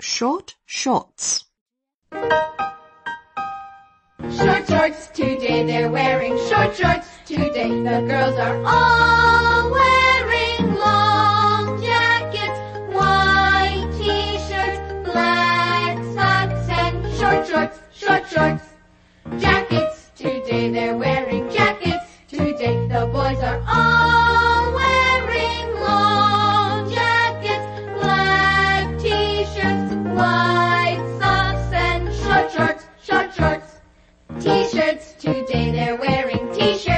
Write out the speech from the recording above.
short shorts. Short shorts today, they're wearing short shorts today. The girls are all wearing long jackets, white t-shirts, black socks, and short shorts, short shorts. Jackets today, they're wearing jackets today. The boys are all t-shirts. Today they're wearing t-shirts.